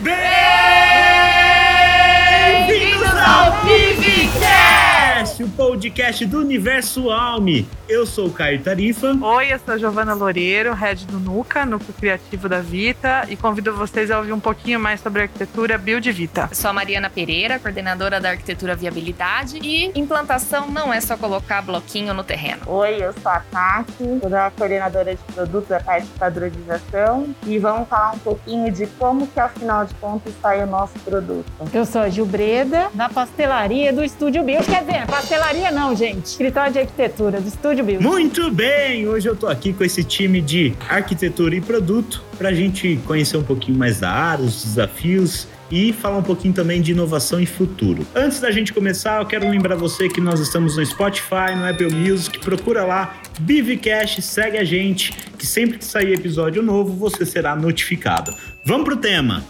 Bitch. O podcast do Universo Alme. Eu sou o Caio Tarifa. Oi, eu sou a Giovana Loureiro, head do NUCA, Núcleo Criativo da Vita, e convido vocês a ouvir um pouquinho mais sobre a arquitetura Build Vita. Eu sou a Mariana Pereira, coordenadora da Arquitetura Viabilidade, e implantação não é só colocar bloquinho no terreno. Oi, eu sou a Tati, sou a coordenadora de produtos da parte de padronização, e vamos falar um pouquinho de como que, afinal de contas, sai o nosso produto. Eu sou a Gil Breda, da pastelaria do Estúdio Build. Quer dizer, pastelaria não, gente. Escritório de arquitetura do Estúdio Build. Muito bem! Hoje eu tô aqui com esse time de arquitetura e produto pra gente conhecer um pouquinho mais da área, os desafios e falar um pouquinho também de inovação e futuro. Antes da gente começar, eu quero lembrar você que nós estamos no Spotify, no Apple Music, procura lá, Bivcast, segue a gente, que sempre que sair episódio novo, você será notificado. Vamos pro tema!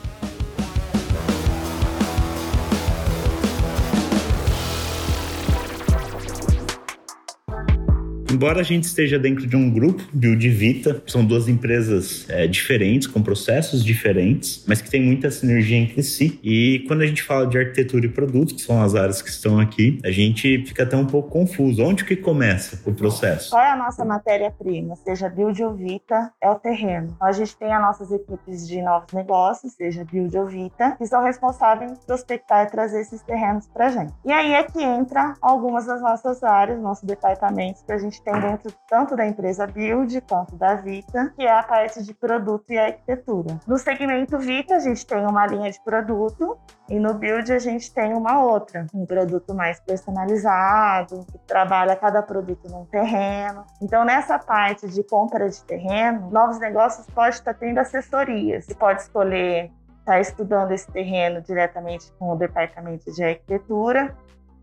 Embora a gente esteja dentro de um grupo, Build Vita, são duas empresas é, diferentes, com processos diferentes, mas que têm muita sinergia entre si. E quando a gente fala de arquitetura e produto, que são as áreas que estão aqui, a gente fica até um pouco confuso. Onde que começa o processo? Qual é a nossa matéria-prima? Seja Build ou Vita, é o terreno. Então, a gente tem as nossas equipes de novos negócios, seja Build ou Vita, que são responsáveis por prospectar e trazer esses terrenos para gente. E aí é que entra algumas das nossas áreas, nossos departamentos que a gente tem dentro tanto da empresa Build quanto da Vita, que é a parte de produto e arquitetura. No segmento Vita, a gente tem uma linha de produto e no Build a gente tem uma outra, um produto mais personalizado, que trabalha cada produto num terreno. Então, nessa parte de compra de terreno, novos negócios pode estar tendo assessorias. Você pode escolher estar estudando esse terreno diretamente com o departamento de arquitetura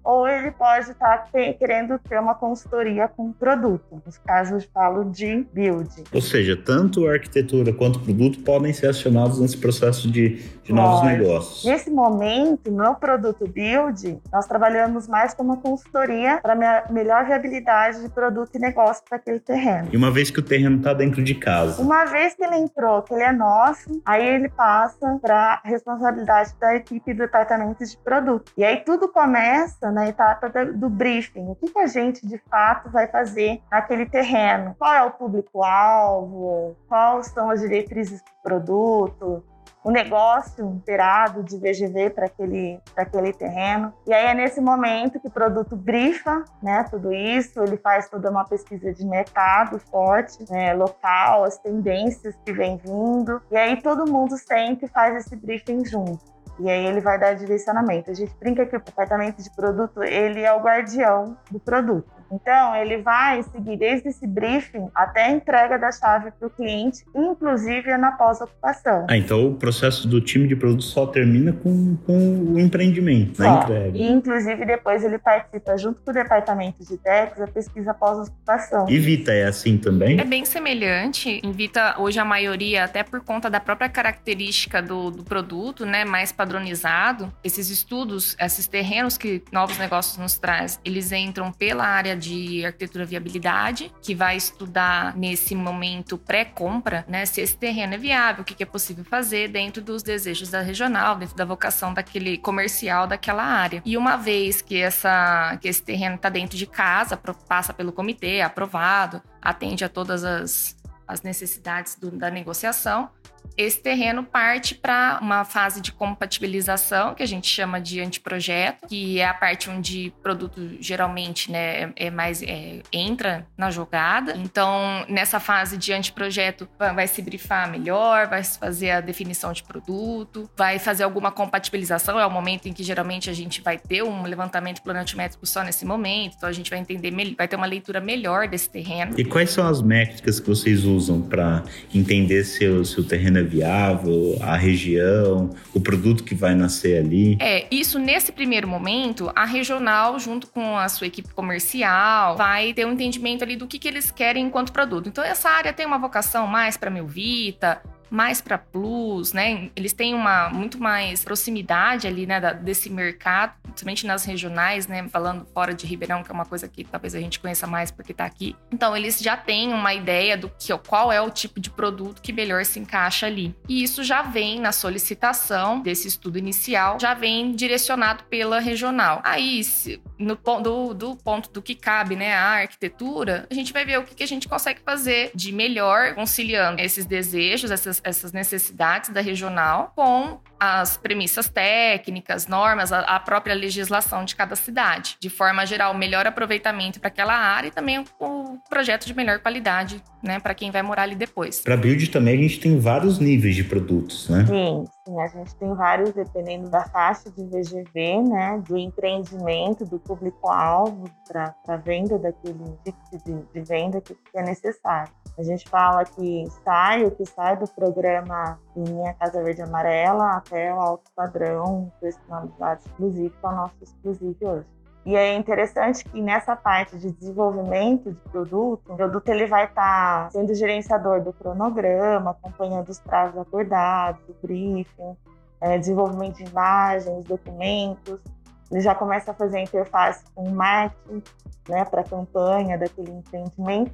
ou ele pode estar ter, querendo ter uma consultoria com produto. Nos casos, falo de build. Ou seja, tanto a arquitetura quanto o produto podem ser acionados nesse processo de, de novos negócios. Nesse momento, no produto build, nós trabalhamos mais com uma consultoria para a melhor viabilidade de produto e negócio para aquele terreno. E uma vez que o terreno está dentro de casa? Uma vez que ele entrou, que ele é nosso, aí ele passa para responsabilidade da equipe do departamento de produto. E aí tudo começa na etapa do briefing. O que, que a gente de fato vai fazer naquele terreno? Qual é o público-alvo? Quais são as diretrizes do produto? o negócio inteirado de VGV para aquele, aquele terreno. E aí é nesse momento que o produto brifa né, tudo isso, ele faz toda uma pesquisa de mercado forte, né, local, as tendências que vem vindo. E aí todo mundo sempre faz esse briefing junto. E aí ele vai dar direcionamento. A gente brinca que o departamento de produto, ele é o guardião do produto. Então, ele vai seguir desde esse briefing até a entrega da chave para o cliente, inclusive na pós-ocupação. Ah, então o processo do time de produto só termina com, com o empreendimento, só. na entrega. E, inclusive, depois ele participa junto com o departamento de DEX, a pesquisa pós-ocupação. E Vita é assim também? É bem semelhante. Em Vita, hoje a maioria, até por conta da própria característica do, do produto, né, mais padronizado, esses estudos, esses terrenos que novos negócios nos traz, eles entram pela área de arquitetura viabilidade, que vai estudar nesse momento pré-compra, né, se esse terreno é viável, o que é possível fazer dentro dos desejos da regional, dentro da vocação daquele comercial daquela área. E uma vez que essa que esse terreno está dentro de casa, passa pelo comitê, é aprovado, atende a todas as, as necessidades do, da negociação, esse terreno parte para uma fase de compatibilização, que a gente chama de anteprojeto, que é a parte onde o produto geralmente né, é mais é, entra na jogada. Então, nessa fase de anteprojeto, vai se brifar melhor, vai se fazer a definição de produto, vai fazer alguma compatibilização, é o momento em que geralmente a gente vai ter um levantamento planotimétrico só nesse momento, então a gente vai entender, vai ter uma leitura melhor desse terreno. E quais são as métricas que vocês usam para entender se o, se o terreno é viável, a região, o produto que vai nascer ali? É, isso nesse primeiro momento, a regional, junto com a sua equipe comercial, vai ter um entendimento ali do que, que eles querem enquanto produto. Então, essa área tem uma vocação mais para Melvita, mais para plus, né? Eles têm uma muito mais proximidade ali, né, da, desse mercado, principalmente nas regionais, né, falando fora de Ribeirão, que é uma coisa que talvez a gente conheça mais porque está aqui. Então, eles já têm uma ideia do que qual é o tipo de produto que melhor se encaixa ali. E isso já vem na solicitação desse estudo inicial, já vem direcionado pela regional. Aí, no do, do ponto do que cabe, né, a arquitetura, a gente vai ver o que, que a gente consegue fazer de melhor conciliando esses desejos, essas, essas necessidades da regional com as premissas técnicas, normas, a, a, própria legislação de cada cidade. De forma geral, melhor aproveitamento para aquela área e também o projeto de melhor qualidade, né, para quem vai morar ali depois. Para build também a gente tem vários níveis de produtos, né? Sim, sim, a gente tem vários dependendo da faixa de VGV, né, do empreendimento, do público-alvo para a venda daquele tipo de, de venda que é necessário. A gente fala que sai, o que sai do programa Minha Casa Verde Amarela até o alto padrão personalidade exclusiva, que é o nosso exclusivo hoje. E é interessante que nessa parte de desenvolvimento de produto, o produto ele vai estar tá sendo gerenciador do cronograma, acompanhando os prazos acordados, o briefing, é, desenvolvimento de imagens, documentos. Ele já começa a fazer a interface com o marketing, né, para a campanha daquele empreendimento.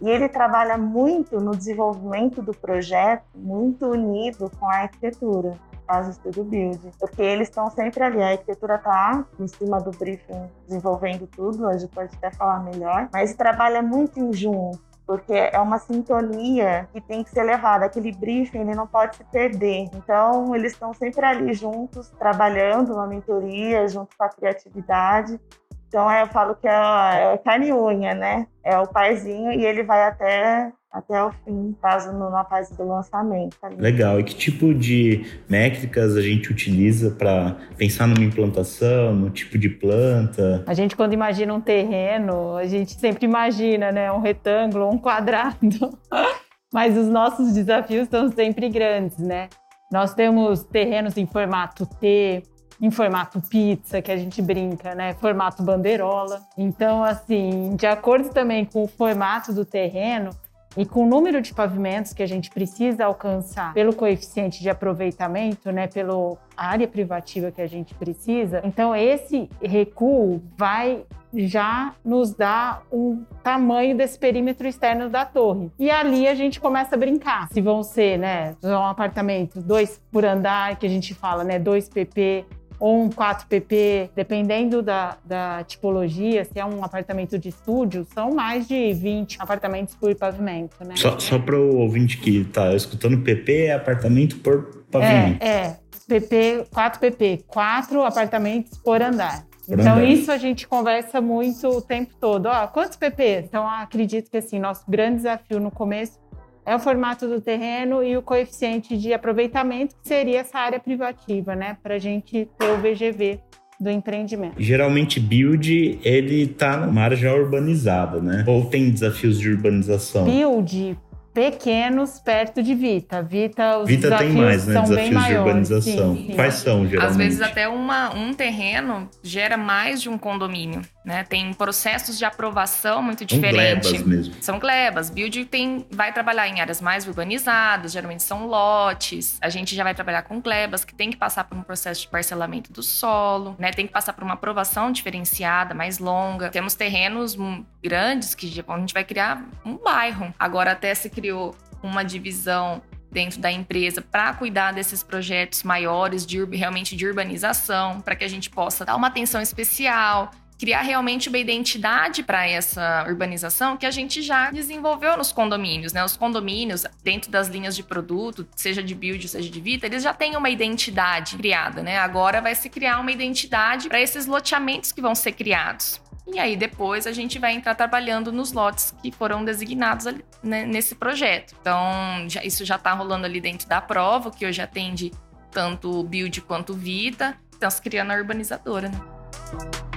E ele trabalha muito no desenvolvimento do projeto, muito unido com a arquitetura, faz o estudo build, porque eles estão sempre ali. A arquitetura está em cima do briefing, desenvolvendo tudo, gente pode até falar melhor, mas trabalha muito em junto porque é uma sintonia que tem que ser levada. Aquele briefing ele não pode se perder. Então, eles estão sempre ali juntos, trabalhando na mentoria, junto com a criatividade, então eu falo que é, é carne e unha, né? É o paizinho e ele vai até até o fim, caso na fase do lançamento. Tá Legal. E que tipo de métricas a gente utiliza para pensar numa implantação, no tipo de planta? A gente, quando imagina um terreno, a gente sempre imagina, né? Um retângulo, um quadrado. Mas os nossos desafios estão sempre grandes, né? Nós temos terrenos em formato T, em formato pizza, que a gente brinca, né? Formato bandeirola. Então, assim, de acordo também com o formato do terreno, e com o número de pavimentos que a gente precisa alcançar pelo coeficiente de aproveitamento, né, pela área privativa que a gente precisa, então esse recuo vai já nos dar um tamanho desse perímetro externo da torre. E ali a gente começa a brincar. Se vão ser, né, um apartamento dois por andar, que a gente fala, né, 2 pp, ou um 4PP, dependendo da, da tipologia, se é um apartamento de estúdio, são mais de 20 apartamentos por pavimento, né? Só, só para o ouvinte que está escutando, PP é apartamento por pavimento. É, é. PP, 4PP, 4 apartamentos por andar. Então, isso a gente conversa muito o tempo todo. Ó, quantos PP? Então, acredito que assim, nosso grande desafio no começo é o formato do terreno e o coeficiente de aproveitamento, que seria essa área privativa, né? Para a gente ter o VGV do empreendimento. Geralmente, build, ele tá numa área já urbanizada, né? Ou tem desafios de urbanização? Build, pequenos perto de Vita. Vita, os Vita desafios tem mais, né? São desafios bem maiores, de urbanização. Sim, sim. Quais são, geralmente? Às vezes até uma, um terreno gera mais de um condomínio, né? Tem processos de aprovação muito diferentes. São glebas mesmo. São glebas. Build tem, vai trabalhar em áreas mais urbanizadas, geralmente são lotes. A gente já vai trabalhar com glebas, que tem que passar por um processo de parcelamento do solo, né? Tem que passar por uma aprovação diferenciada, mais longa. Temos terrenos grandes que a gente vai criar um bairro. Agora até se criou uma divisão dentro da empresa para cuidar desses projetos maiores de realmente de urbanização, para que a gente possa dar uma atenção especial, criar realmente uma identidade para essa urbanização que a gente já desenvolveu nos condomínios, né? Os condomínios, dentro das linhas de produto, seja de build, seja de vita, eles já têm uma identidade criada, né? Agora vai se criar uma identidade para esses loteamentos que vão ser criados. E aí depois a gente vai entrar trabalhando nos lotes que foram designados ali, né, nesse projeto. Então, já, isso já está rolando ali dentro da prova, que hoje atende tanto Build quanto Vita. Então, se criando a urbanizadora, né?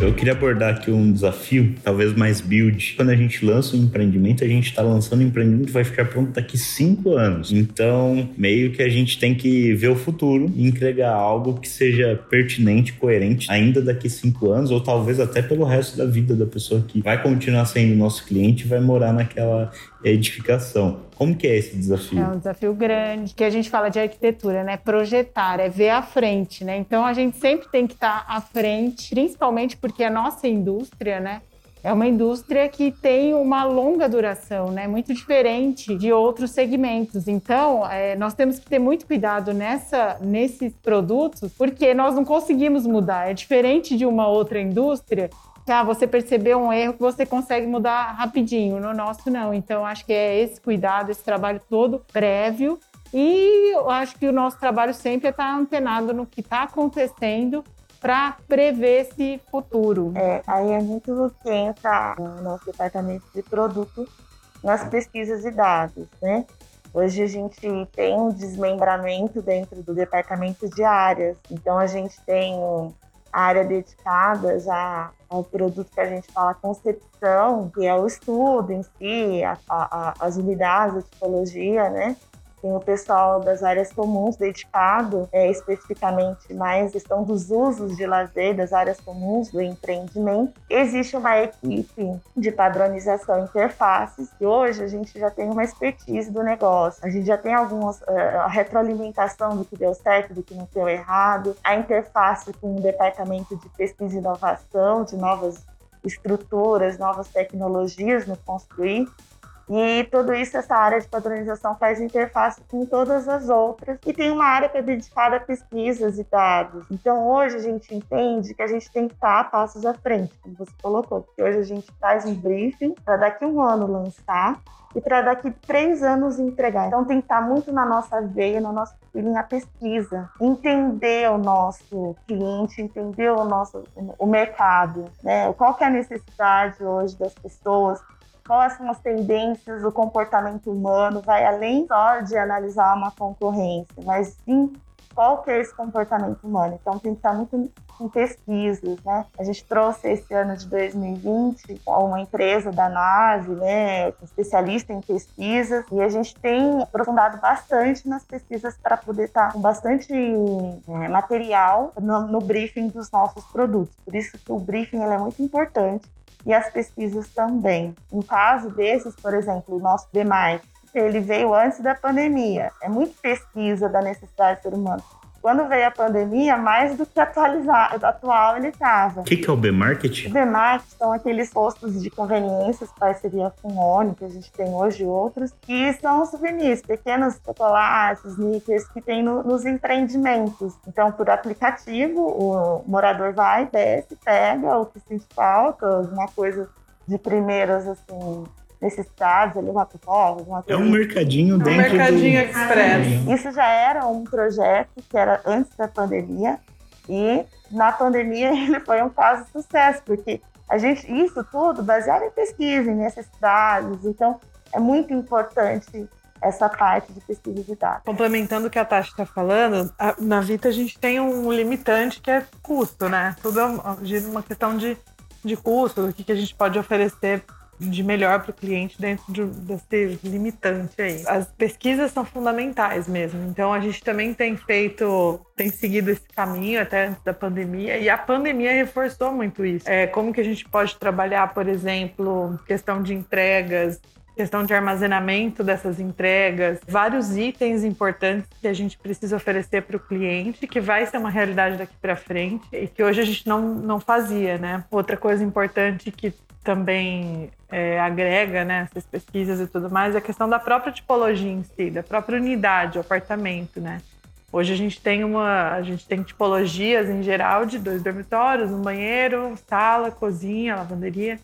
Eu queria abordar aqui um desafio, talvez mais build. Quando a gente lança um empreendimento, a gente está lançando um empreendimento que vai ficar pronto daqui cinco anos. Então, meio que a gente tem que ver o futuro e entregar algo que seja pertinente, coerente, ainda daqui cinco anos, ou talvez até pelo resto da vida da pessoa que vai continuar sendo nosso cliente e vai morar naquela edificação. Como que é esse desafio? É um desafio grande, que a gente fala de arquitetura, né? Projetar, é ver à frente, né? Então a gente sempre tem que estar à frente, principalmente porque a nossa indústria, né? É uma indústria que tem uma longa duração, né? Muito diferente de outros segmentos. Então, é, nós temos que ter muito cuidado nessa, nesses produtos, porque nós não conseguimos mudar. É diferente de uma outra indústria ah, você percebeu um erro que você consegue mudar rapidinho. No nosso, não. Então, acho que é esse cuidado, esse trabalho todo prévio. E eu acho que o nosso trabalho sempre é estar antenado no que está acontecendo para prever esse futuro. É, aí muito que entra no nosso departamento de produto nas pesquisas de dados, né? Hoje a gente tem um desmembramento dentro do departamento de áreas. Então a gente tem área dedicada já ao produto que a gente fala concepção, que é o estudo em si, a, a, as unidades, a tipologia, né? Tem o pessoal das áreas comuns dedicado é, especificamente mais questão dos usos de lazer, das áreas comuns do empreendimento. Existe uma equipe de padronização interfaces e hoje a gente já tem uma expertise do negócio. A gente já tem algumas uh, a retroalimentação do que deu certo, do que não deu errado, a interface com o departamento de pesquisa e inovação, de novas estruturas, novas tecnologias no construir. E tudo isso, essa área de padronização faz interface com todas as outras. E tem uma área que é dedicada a pesquisas e dados. Então, hoje a gente entende que a gente tem que estar passos à frente, como você colocou. Porque hoje a gente faz um briefing para daqui um ano lançar e para daqui três anos entregar. Então tem que estar muito na nossa veia, no nosso feeling a pesquisa, entender o nosso cliente, entender o nosso o mercado, né? Qual que é a necessidade hoje das pessoas, quais são as tendências do comportamento humano, vai além só de analisar uma concorrência, mas sim qual que é esse comportamento humano. Então tem que estar muito em pesquisas, né? A gente trouxe esse ano de 2020 uma empresa da nave, né, especialista em pesquisas, e a gente tem aprofundado bastante nas pesquisas para poder estar com bastante é, material no, no, briefing dos nossos produtos. Por isso que o briefing é muito importante e as pesquisas também. No caso desses, por exemplo, o nosso DMARC, ele veio antes da pandemia. É muito pesquisa da necessidade do ser humano quando veio a pandemia, mais do que atualizado, atual ele estava. O que, que, é o B-Market? O B-Market são aqueles postos de conveniências, parceria com o ONU, que a gente tem hoje outros, que são souvenirs, pequenos chocolates, sneakers que tem no, nos empreendimentos. Então, por aplicativo, o morador vai, desce, pega o que sente falta, alguma coisa de primeiras, assim, necessidades, ali, uma pipoca, alguma coisa. É um mercadinho dentro um mercadinho do... express. Isso já era um projeto que era antes da pandemia e na pandemia ele foi um caso de sucesso, porque a gente, isso tudo baseado em pesquisa, em necessidades, então é muito importante essa parte de pesquisa de dados. Complementando o que a Tati está falando, a, na Vita a gente tem um limitante que é custo, né? Tudo é uma questão de, de custo, do que, que a gente pode oferecer de melhor para o cliente dentro de, desse limitante aí. As pesquisas são fundamentais mesmo. Então a gente também tem feito, tem seguido esse caminho até antes da pandemia e a pandemia reforçou muito isso. É, como que a gente pode trabalhar, por exemplo, questão de entregas, questão de armazenamento dessas entregas, vários itens importantes que a gente precisa oferecer para o cliente, que vai ser uma realidade daqui para frente e que hoje a gente não, não fazia, né? Outra coisa importante que também é, agrega né, essas pesquisas e tudo mais, é a questão da própria tipologia em si, da própria unidade, o apartamento, né? Hoje a gente tem uma, a gente tem tipologias em geral de dois dormitórios, um banheiro, sala, cozinha, lavanderia.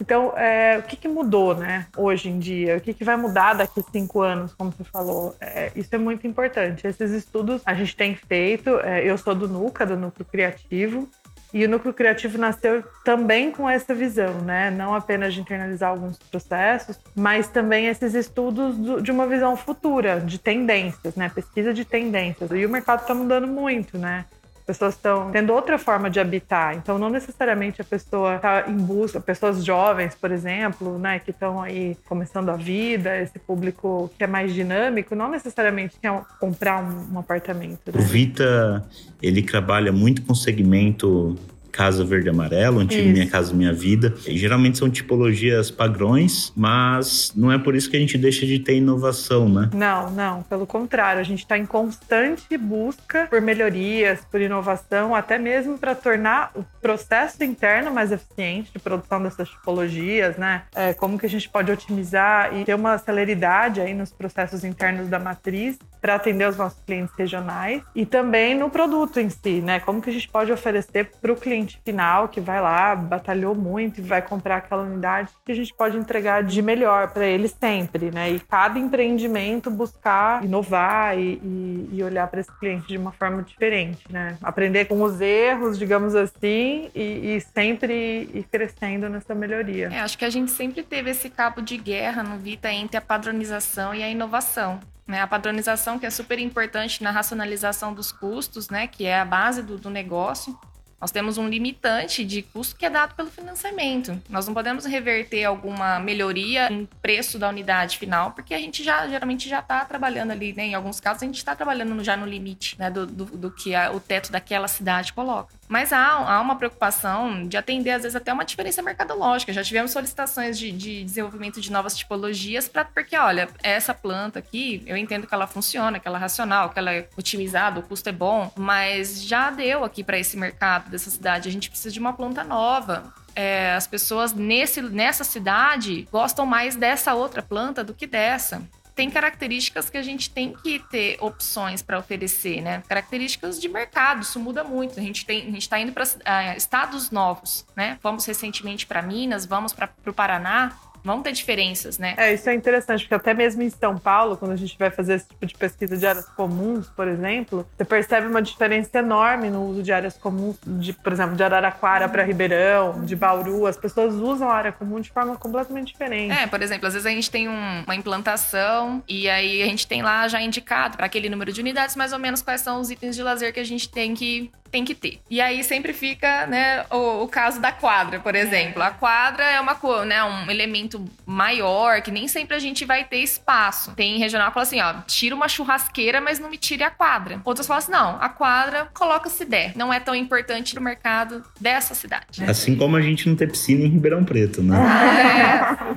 Então, é, o que, que, mudou, né, hoje em dia? O que, que vai mudar daqui cinco anos, como você falou? É, isso é muito importante. Esses estudos a gente tem feito. É, eu sou do NUCA, do Núcleo Criativo, e o núcleo criativo nasceu também com essa visão, né? Não apenas de internalizar alguns processos, mas também esses estudos do, de uma visão futura, de tendências, né? Pesquisa de tendências. E o mercado está mudando muito, né? Pessoas estão tendo outra forma de habitar. Então, não necessariamente a pessoa está em busca, pessoas jovens, por exemplo, né, que estão aí começando a vida, esse público que é mais dinâmico, não necessariamente quer comprar um, um apartamento. Né? O Vita, ele trabalha muito com segmento Casa Verde Amarelo, antigo isso. Minha Casa Minha Vida. E, geralmente são tipologias padrões, mas não é por isso que a gente deixa de ter inovação, né? Não, não. Pelo contrário, a gente está em constante busca por melhorias, por inovação, até mesmo para tornar o processo interno mais eficiente de produção dessas tipologias, né? É, como que a gente pode otimizar e ter uma celeridade aí nos processos internos da matriz para atender os nossos clientes regionais e também no produto em si, né? Como que a gente pode oferecer para o cliente final que vai lá, batalhou muito e vai comprar aquela unidade que a gente pode entregar de melhor para ele sempre, né? E cada empreendimento buscar inovar e, e, e olhar para esse cliente de uma forma diferente, né? Aprender com os erros, digamos assim, e, e sempre ir crescendo nessa melhoria. É, acho que a gente sempre teve esse cabo de guerra no Vita entre a padronização e a inovação. Né, a padronização que é super importante na racionalização dos custos, né, que é a base do, do negócio. Nós temos um limitante de custo que é dado pelo financiamento. Nós não podemos reverter alguma melhoria em preço da unidade final, porque a gente já geralmente já está trabalhando ali, né? Em alguns casos, a gente está trabalhando já no limite né? do, do, do que a, o teto daquela cidade coloca. Mas há, há, uma preocupação de atender, às vezes, até uma diferença mercadológica. Já tivemos solicitações de, de desenvolvimento de novas tipologias, pra, porque, olha, essa planta aqui, eu entendo que ela funciona, que ela é racional, que ela é otimizada, o custo é bom, mas já deu aqui para esse mercado dessa cidade. A gente precisa de uma planta nova. É, as pessoas nesse, nessa cidade gostam mais dessa outra planta do que dessa tem características que a gente tem que ter opções para oferecer, né? Características de mercado, isso muda muito. A gente tem, a gente está indo para uh, é, estados novos, né? Vamos recentemente para Minas, vamos para o Paraná vão ter diferenças, né? É, isso é interessante, porque até mesmo em São Paulo, quando a gente vai fazer esse tipo de pesquisa de áreas comuns, por exemplo, você percebe uma diferença enorme no uso de áreas comuns, de, por exemplo, de Araraquara para Ribeirão, de Bauru. As pessoas usam a área comum de forma completamente diferente. É, por exemplo, às vezes a gente tem um, uma implantação e aí a gente tem lá já indicado para aquele número de unidades mais ou menos quais são os itens de lazer que a gente tem que tem que ter. E aí sempre fica, né, o, o caso da quadra, por exemplo. A quadra é uma né, um elemento maior que nem sempre a gente vai ter espaço. Tem regional que fala assim, ó, tira uma churrasqueira, mas não me tire a quadra. Outras falam assim, não, a quadra coloca se der. Não é tão importante no mercado dessa cidade. Assim como a gente não tem piscina em Ribeirão Preto, né?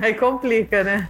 É, aí complica, né?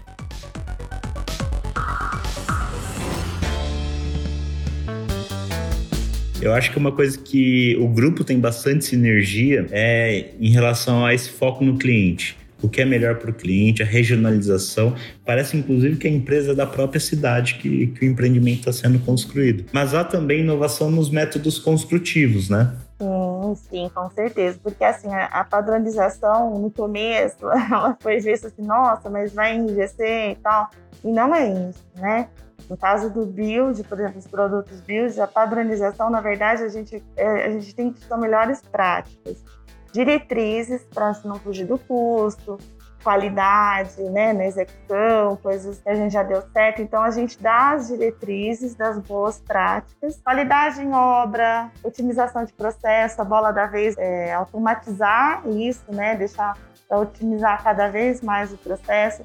Eu acho que uma coisa que o grupo tem bastante sinergia é em relação a esse foco no cliente. O que é melhor para o cliente, a regionalização. Parece, inclusive, que a empresa é da própria cidade que, que o empreendimento está sendo construído. Mas há também inovação nos métodos construtivos, né? Sim, sim, com certeza. Porque assim, a, padronização no começo, ela foi vista assim, nossa, mas vai enrijecer e tal. E não é isso, né? No caso do build, por exemplo, os produtos build, a padronização, na verdade, a gente, é, a gente tem que ter melhores práticas, diretrizes para não fugir do custo, qualidade né, na execução, coisas que a gente já deu certo. Então, a gente dá as diretrizes das boas práticas, qualidade em obra, otimização de processo, a bola da vez é automatizar isso, né, deixar otimizar cada vez mais o processo.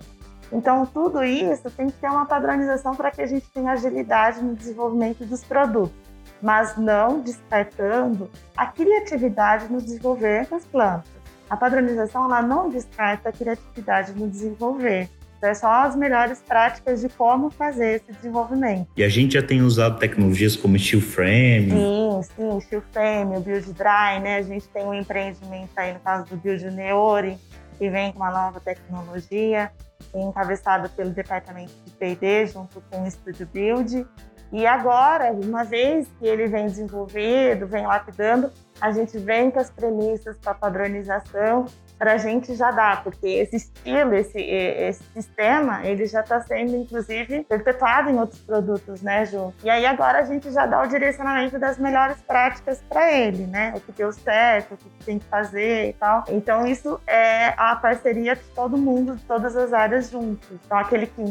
Então, tudo isso tem que ter uma padronização para que a gente tenha agilidade no desenvolvimento dos produtos, mas não descartando a criatividade no desenvolver das plantas. A padronização ela não descarta a criatividade no desenvolver. Então, é só as melhores práticas de como fazer esse desenvolvimento. E a gente já tem usado tecnologias como Steel Frame. Sim, sim, Steel Frame, o Build Dry, né? A gente tem um empreendimento aí no caso do Build Neori, que vem com uma nova tecnologia encabeçado pelo departamento de P&D junto com o Estúdio Build. E agora, uma vez que ele vem desenvolvido, vem lapidando, a gente vem com as premissas para padronização para a gente já dar, porque esse estilo, esse, esse sistema, ele já está sendo, inclusive, perpetuado em outros produtos, né, Ju? E aí agora a gente já dá o direcionamento das melhores práticas para ele, né? O que deu certo, o que tem que fazer e tal. Então isso é a parceria de todo mundo, de todas as áreas juntos. Então aquele que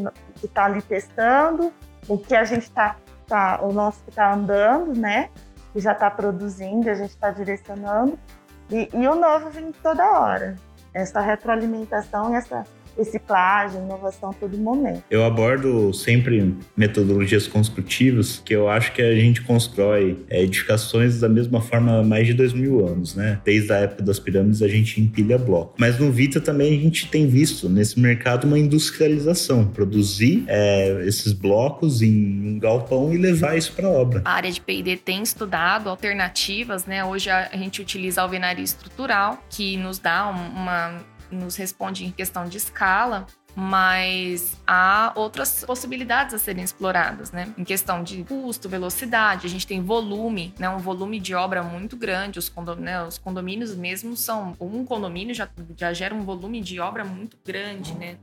está ali testando, o que a gente está, tá, o nosso que está andando, né? Que já está produzindo, a gente está direcionando, e, e o novo vem toda hora. Essa retroalimentação e essa reciclagem, inovação a todo momento. Eu abordo sempre metodologias construtivas, que eu acho que a gente constrói é, edificações da mesma forma há mais de dois mil anos, né? Desde a época das pirâmides a gente empilha bloco. Mas no Vita também a gente tem visto nesse mercado uma industrialização, produzir é, esses blocos em um galpão e levar isso para obra. A área de P&D tem estudado alternativas, né? Hoje a gente utiliza a alvenaria estrutural, que nos dá uma nos responde em questão de escala, mas há outras possibilidades a serem exploradas, né? Em questão de custo, velocidade, a gente tem volume, né? Um volume de obra muito grande. Os, condom, né? Os condomínios mesmo são um condomínio já, já gera um volume de obra muito grande, né?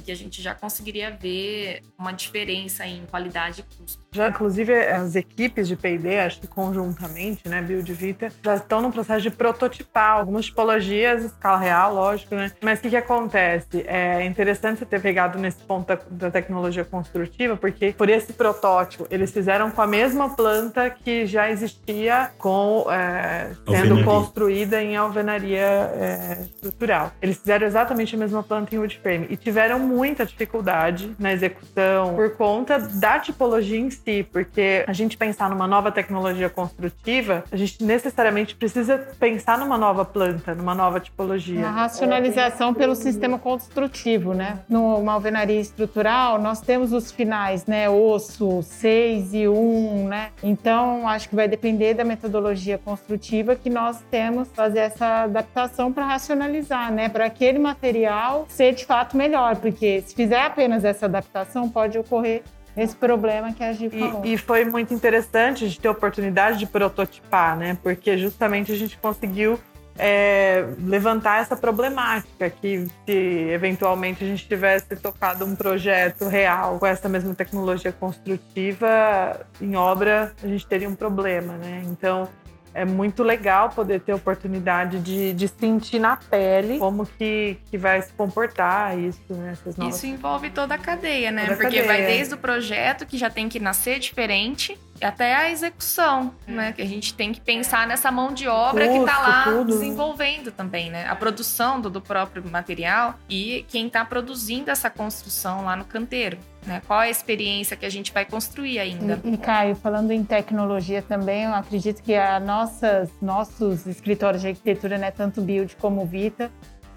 Que a gente já conseguiria ver uma diferença em qualidade e custo. Já, inclusive, as equipes de P&D, acho que conjuntamente, né, Build Vita, já estão no processo de prototipar algumas tipologias, escala real, lógico, né? Mas o que, que acontece? É interessante você ter pegado nesse ponto da, da tecnologia construtiva, porque por esse protótipo, eles fizeram com a mesma planta que já existia com é, sendo alvenaria. construída em alvenaria é, estrutural. Eles fizeram exatamente a mesma planta em wood frame e tiveram muita dificuldade na execução por conta da tipologia em si, porque a gente pensar numa nova tecnologia construtiva, a gente necessariamente precisa pensar numa nova planta, numa nova tipologia. A racionalização pelo sistema construtivo, né? Numa alvenaria estrutural, nós temos os finais, né? Osso, 6 e 1, um, né? Então, acho que vai depender da metodologia construtiva que nós temos fazer essa adaptação para racionalizar, né? Para aquele material ser de fato melhor, porque se fizer apenas essa adaptação, pode ocorrer esse problema que a gente falou. E, e, foi muito interessante gente ter a oportunidade de prototipar, né? Porque justamente a gente conseguiu é, levantar essa problemática que se eventualmente a gente tivesse tocado um projeto real com essa mesma tecnologia construtiva em obra, a gente teria um problema, né? Então é muito legal poder ter a oportunidade de, de sentir na pele como que, que vai se comportar isso, né? Novas... Isso envolve toda a cadeia, né? Toda Porque cadeia. vai desde o projeto, que já tem que nascer diferente, até a execução, né? Que a gente tem que pensar nessa mão de obra Custo, que está lá tudo. desenvolvendo também, né? A produção do, do próprio material e quem está produzindo essa construção lá no canteiro. Né? Qual a experiência que a gente vai construir ainda? E, e, Caio, falando em tecnologia também, eu acredito que a nossas, nossos escritórios de arquitetura, né, tanto Build como Vita,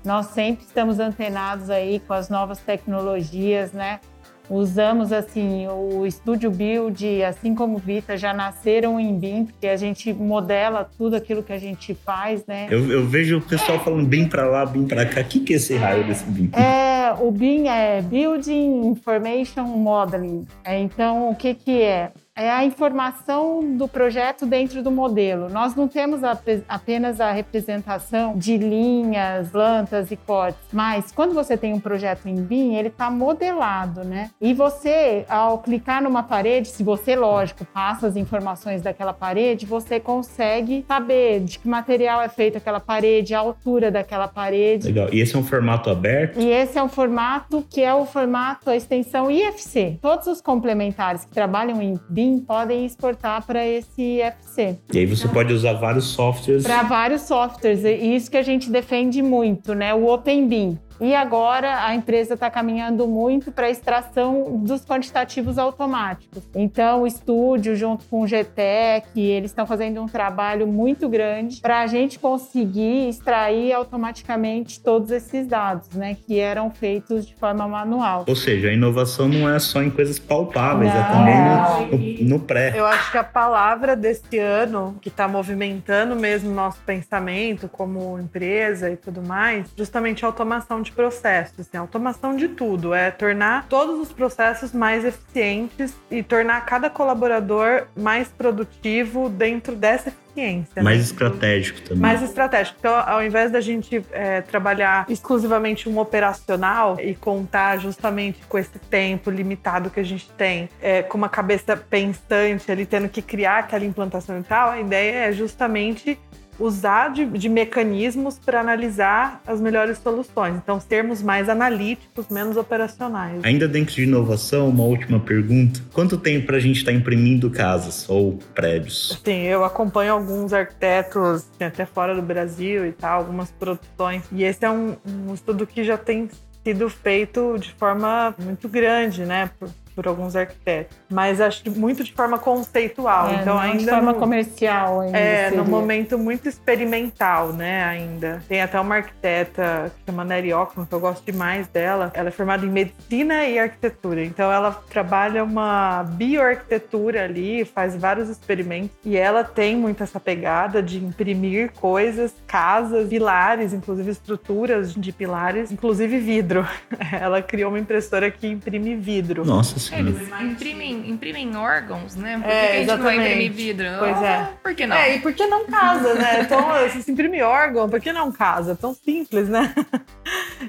nós sempre estamos antenados aí com as novas tecnologias, né? Usamos assim o Studio Build, assim como o Vita, já nasceram em BIM, porque a gente modela tudo aquilo que a gente faz, né? Eu, eu vejo o pessoal falando BIM para lá, BIM para cá. O que, que é esse raio desse BIM? É, o BIM é Building Information Modeling. É, então, o que, que é? É a informação do projeto dentro do modelo. Nós não temos a, apenas a representação de linhas, plantas e cortes, mas quando você tem um projeto em BIM, ele está modelado, né? E você, ao clicar numa parede, se você, lógico, passa as informações daquela parede, você consegue saber de que material é feito aquela parede, a altura daquela parede. Legal. E esse é um formato aberto? E esse é um formato que é o formato, a extensão IFC. Todos os complementares que trabalham em BIM Podem exportar para esse FC. E aí você pode usar vários softwares. Para vários softwares. E isso que a gente defende muito, né? O Open BIM. E agora a empresa está caminhando muito para a extração dos quantitativos automáticos. Então, o estúdio, junto com o GTEC, eles estão fazendo um trabalho muito grande para a gente conseguir extrair automaticamente todos esses dados, né, que eram feitos de forma manual. Ou seja, a inovação não é só em coisas palpáveis, é não, é também no, no, pré. Eu acho que a palavra desse ano, que está movimentando mesmo o nosso pensamento como empresa e tudo mais, justamente a automação de processos, assim, automação de tudo, é tornar todos os processos mais eficientes e tornar cada colaborador mais produtivo dentro dessa eficiência. Mais né? estratégico também. Mais estratégico. Então, ao invés da gente é, trabalhar exclusivamente um operacional e contar justamente com esse tempo limitado que a gente tem, é, com uma cabeça pensante ali, tendo que criar aquela implantação e tal, a ideia é justamente usar de, de mecanismos para analisar as melhores soluções. Então, sermos mais analíticos, menos operacionais. Ainda dentro de inovação, uma última pergunta. Quanto tempo para a gente estar tá imprimindo casas ou prédios? Sim, eu acompanho alguns arquitetos até fora do Brasil e tal, algumas produções. E esse é um, um estudo que já tem sido feito de forma muito grande, né? Por, por alguns arquitetos. Mas acho muito de forma conceitual. É, então, ainda. De forma no, comercial, ainda. É, seria. no momento muito experimental, né? Ainda. Tem até uma arquiteta que chama Nery Ockman, que eu gosto demais dela. Ela é formada em medicina e arquitetura. Então, ela trabalha uma bioarquitetura ali, faz vários experimentos. E ela tem muito essa pegada de imprimir coisas, casas, pilares, inclusive estruturas de pilares, inclusive vidro. Ela criou uma impressora que imprime vidro. Nossa eles imprimem, imprimem órgãos, né? Por é, que, a gente não vai imprimir vidro? Pois oh, é. Por que não? É, e por que não casa, né? Então, se imprime órgão, por que não casa? Tão simples, né?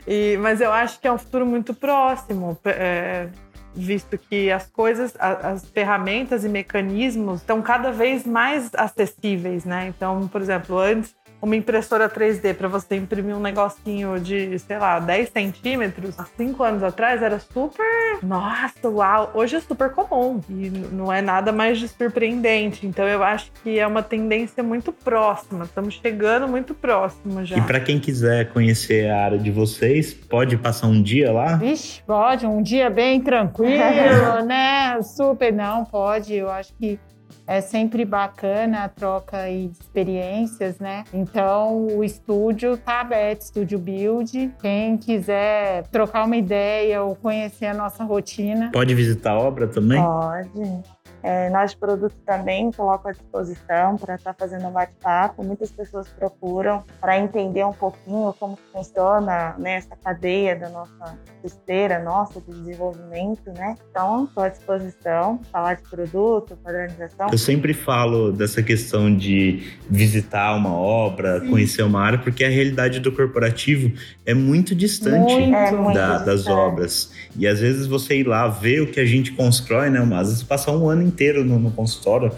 E, mas eu acho que é um futuro muito próximo. É, visto que as coisas, as ferramentas e mecanismos estão cada vez mais acessíveis, né? Então, por exemplo, antes uma impressora 3D para você imprimir um negocinho de, sei lá, 10 centímetros, há 5 anos atrás era super. Nossa, uau! Hoje é super comum e não é nada mais de surpreendente. Então eu acho que é uma tendência muito próxima. Estamos chegando muito próximo já. E para quem quiser conhecer a área de vocês, pode passar um dia lá? Vixe, pode. Um dia bem tranquilo, né? Super, não, pode. Eu acho que é sempre bacana a troca de experiências, né? Então, o estúdio tá aberto, Estúdio Build. Quem quiser trocar uma ideia ou conhecer a nossa rotina. Pode visitar a obra também? Pode. É, nós produtos também coloco à disposição para estar tá fazendo um bate-papo. Muitas pessoas procuram para entender um pouquinho como funciona né, essa cadeia da nossa esteira, nossa de desenvolvimento, né? Então, estou à disposição, falar de produto, padronização. Eu sempre falo dessa questão de visitar uma obra, Sim. conhecer uma área, porque a realidade do corporativo é muito distante muito. É, muito da, distante. das obras. E às vezes você ir lá ver o que a gente constrói, né? Às vezes passar um ano inteiro no, no consultório.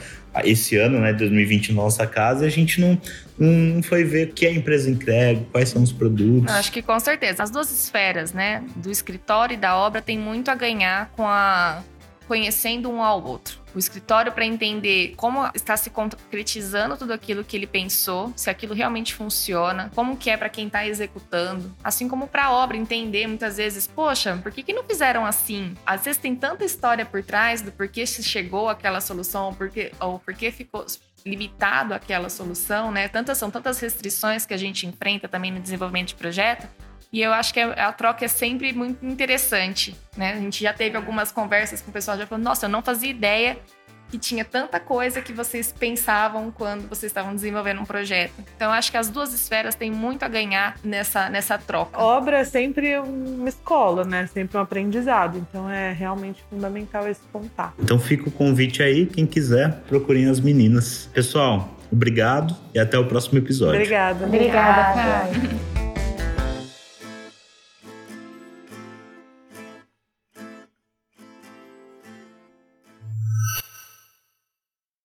Esse ano, né, 2020, nossa casa, a gente não, não foi ver o que a empresa entrega, quais são os produtos. Acho que com certeza. As duas esferas, né, do escritório e da obra, tem muito a ganhar com a conhecendo um ao outro. O escritório para entender como está se concretizando tudo aquilo que ele pensou, se aquilo realmente funciona, como que é para quem está executando, assim como para a obra entender muitas vezes, poxa, por que, que não fizeram assim? Às vezes tem tanta história por trás do porquê se chegou àquela solução ou porquê, ou porquê ficou limitado àquela solução, né? Tantas são tantas restrições que a gente enfrenta também no desenvolvimento de projeto e eu acho que a, troca é sempre muito interessante, né? A gente já teve algumas conversas com o pessoal já falando, nossa, eu não fazia ideia que tinha tanta coisa que vocês pensavam quando vocês estavam desenvolvendo um projeto. Então, acho que as duas esferas têm muito a ganhar nessa, nessa troca. Obra é sempre uma escola, né? Sempre um aprendizado. Então, é realmente fundamental esse contato. Então, fica o convite aí. Quem quiser, procurem as meninas. Pessoal, obrigado e até o próximo episódio. Obrigada. Obrigada, Obrigada.